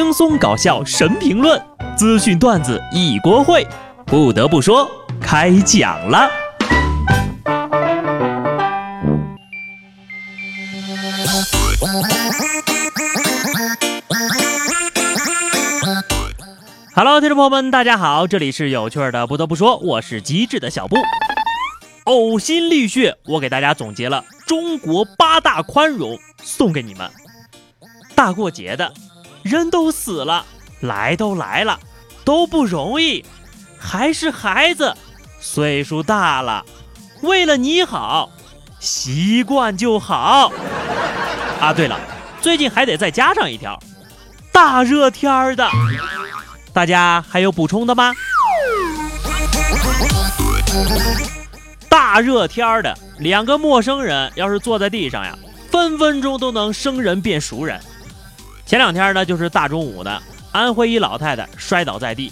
轻松搞笑神评论，资讯段子一锅烩。不得不说，开讲了。Hello，听众朋友们，大家好，这里是有趣的。不得不说，我是机智的小布。呕心沥血，我给大家总结了中国八大宽容，送给你们。大过节的。人都死了，来都来了，都不容易，还是孩子，岁数大了，为了你好，习惯就好。啊，对了，最近还得再加上一条，大热天儿的，大家还有补充的吗？大热天儿的，两个陌生人要是坐在地上呀，分分钟都能生人变熟人。前两天呢，就是大中午的，安徽一老太太摔倒在地，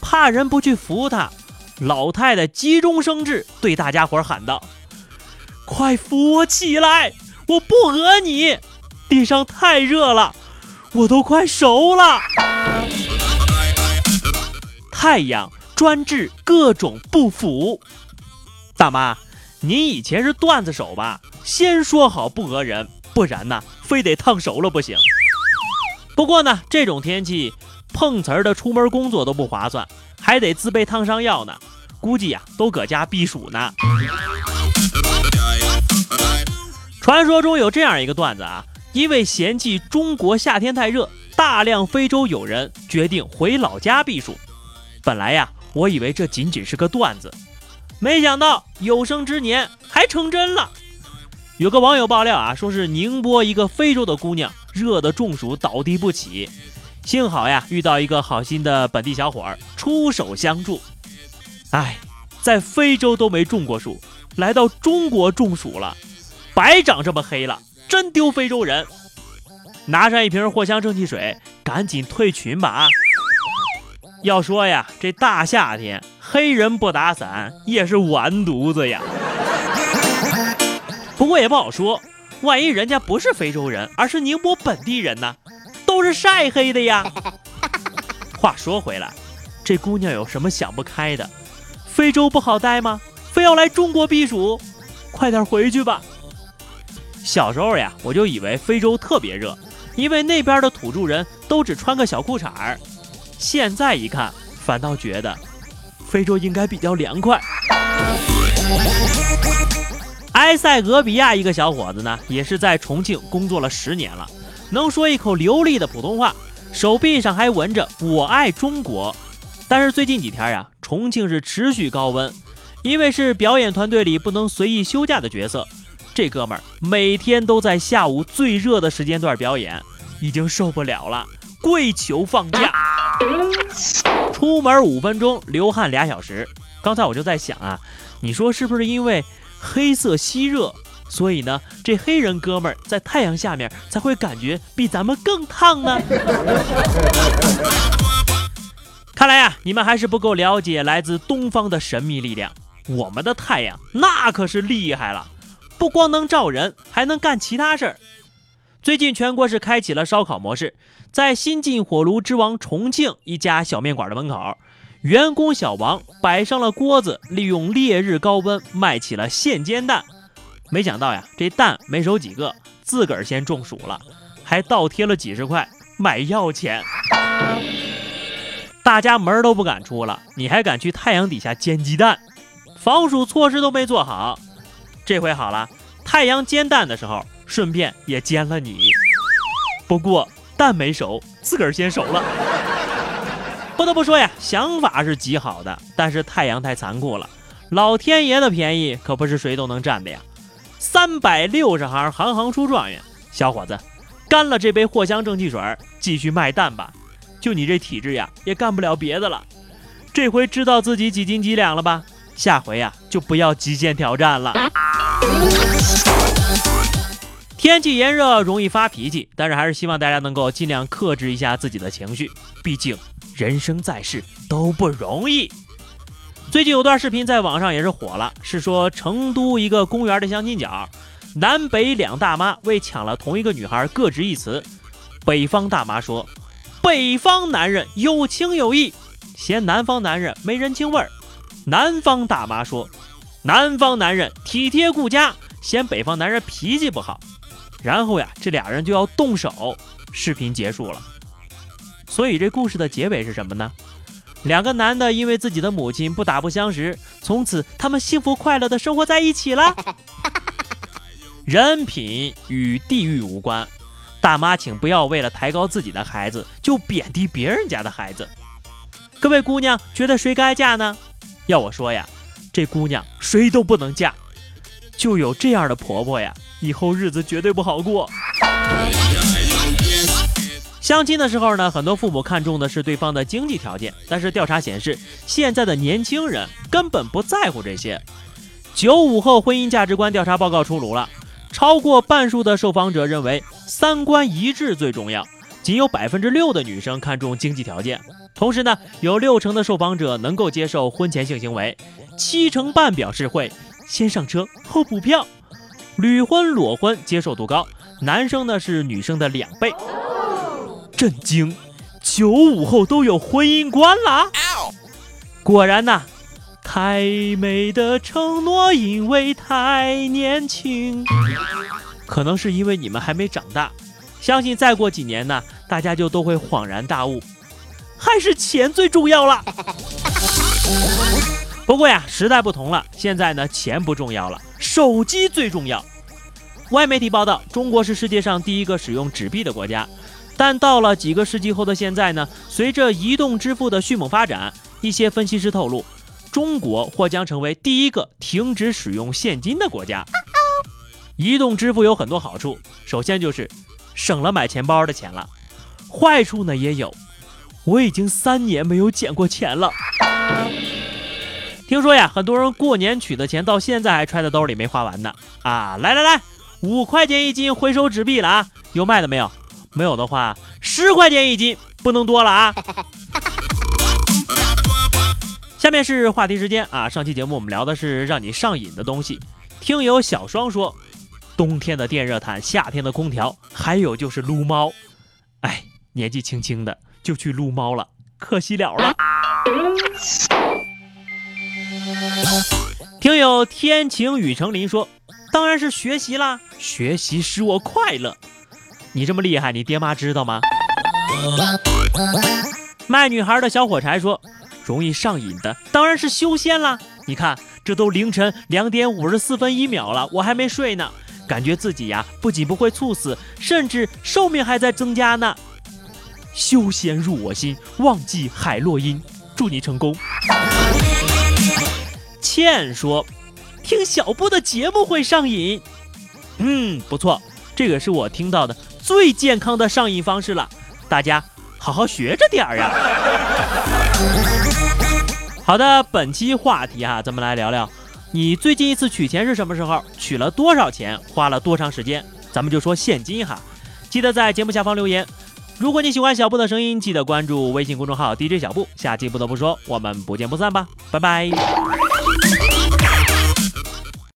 怕人不去扶她，老太太急中生智，对大家伙喊道：“快扶我起来，我不讹你，地上太热了，我都快熟了。”太阳专治各种不服。大妈，您以前是段子手吧？先说好不讹人，不然呢，非得烫熟了不行。不过呢，这种天气碰瓷儿的出门工作都不划算，还得自备烫伤药呢。估计呀，都搁家避暑呢。传说中有这样一个段子啊，因为嫌弃中国夏天太热，大量非洲友人决定回老家避暑。本来呀，我以为这仅仅是个段子，没想到有生之年还成真了。有个网友爆料啊，说是宁波一个非洲的姑娘。热得中暑倒地不起，幸好呀遇到一个好心的本地小伙儿出手相助。哎，在非洲都没中过暑，来到中国中暑了，白长这么黑了，真丢非洲人。拿上一瓶藿香正气水，赶紧退群吧啊！要说呀，这大夏天黑人不打伞也是完犊子呀。不过也不好说。万一人家不是非洲人，而是宁波本地人呢？都是晒黑的呀。话说回来，这姑娘有什么想不开的？非洲不好待吗？非要来中国避暑？快点回去吧。小时候呀，我就以为非洲特别热，因为那边的土著人都只穿个小裤衩儿。现在一看，反倒觉得非洲应该比较凉快。埃塞俄比亚一个小伙子呢，也是在重庆工作了十年了，能说一口流利的普通话，手臂上还纹着“我爱中国”。但是最近几天呀，重庆是持续高温，因为是表演团队里不能随意休假的角色，这哥们儿每天都在下午最热的时间段表演，已经受不了了，跪求放假。出门五分钟，流汗俩小时。刚才我就在想啊，你说是不是因为？黑色吸热，所以呢，这黑人哥们儿在太阳下面才会感觉比咱们更烫呢。看来呀，你们还是不够了解来自东方的神秘力量。我们的太阳那可是厉害了，不光能照人，还能干其他事儿。最近全国是开启了烧烤模式，在新晋火炉之王重庆一家小面馆的门口。员工小王摆上了锅子，利用烈日高温卖起了现煎蛋。没想到呀，这蛋没熟几个，自个儿先中暑了，还倒贴了几十块买药钱。大家门都不敢出了，你还敢去太阳底下煎鸡蛋？防暑措施都没做好。这回好了，太阳煎蛋的时候，顺便也煎了你。不过蛋没熟，自个儿先熟了。不得不说呀，想法是极好的，但是太阳太残酷了，老天爷的便宜可不是谁都能占的呀。三百六十行，行行出状元。小伙子，干了这杯藿香正气水，继续卖蛋吧。就你这体质呀，也干不了别的了。这回知道自己几斤几两了吧？下回呀，就不要极限挑战了。天气炎热容易发脾气，但是还是希望大家能够尽量克制一下自己的情绪，毕竟。人生在世都不容易。最近有段视频在网上也是火了，是说成都一个公园的相亲角，南北两大妈为抢了同一个女孩各执一词。北方大妈说：“北方男人有情有义，嫌南方男人没人情味儿。南方大妈说，南方男人体贴顾家，嫌北方男人脾气不好。然后呀，这俩人就要动手。视频结束了。所以这故事的结尾是什么呢？两个男的因为自己的母亲不打不相识，从此他们幸福快乐的生活在一起了。人品与地域无关，大妈请不要为了抬高自己的孩子就贬低别人家的孩子。各位姑娘觉得谁该嫁呢？要我说呀，这姑娘谁都不能嫁，就有这样的婆婆呀，以后日子绝对不好过。相亲的时候呢，很多父母看重的是对方的经济条件，但是调查显示，现在的年轻人根本不在乎这些。九五后婚姻价值观调查报告出炉了，超过半数的受访者认为三观一致最重要，仅有百分之六的女生看重经济条件。同时呢，有六成的受访者能够接受婚前性行为，七成半表示会先上车后补票。屡婚裸婚接受度高，男生呢是女生的两倍。震惊！九五后都有婚姻观了。果然呐，太美的承诺，因为太年轻。可能是因为你们还没长大，相信再过几年呢，大家就都会恍然大悟，还是钱最重要了。不过呀，时代不同了，现在呢，钱不重要了，手机最重要。外媒体报道，中国是世界上第一个使用纸币的国家。但到了几个世纪后的现在呢？随着移动支付的迅猛发展，一些分析师透露，中国或将成为第一个停止使用现金的国家。移动支付有很多好处，首先就是省了买钱包的钱了。坏处呢也有，我已经三年没有捡过钱了。听说呀，很多人过年取的钱到现在还揣在兜里没花完呢。啊，来来来，五块钱一斤回收纸币了啊，有卖的没有？没有的话，十块钱一斤，不能多了啊！下面是话题时间啊！上期节目我们聊的是让你上瘾的东西。听友小双说，冬天的电热毯，夏天的空调，还有就是撸猫。哎，年纪轻轻的就去撸猫了，可惜了了。听友天晴雨成林说，当然是学习啦，学习使我快乐。你这么厉害，你爹妈知道吗？卖女孩的小火柴说：“容易上瘾的当然是修仙啦。你看，这都凌晨两点五十四分一秒了，我还没睡呢，感觉自己呀不仅不会猝死，甚至寿命还在增加呢。修仙入我心，忘记海洛因，祝你成功。”倩说：“听小布的节目会上瘾。”嗯，不错，这个是我听到的。最健康的上瘾方式了，大家好好学着点儿呀。好的，本期话题哈，咱们来聊聊，你最近一次取钱是什么时候？取了多少钱？花了多长时间？咱们就说现金哈。记得在节目下方留言。如果你喜欢小布的声音，记得关注微信公众号 DJ 小布。下期不得不说，我们不见不散吧，拜拜。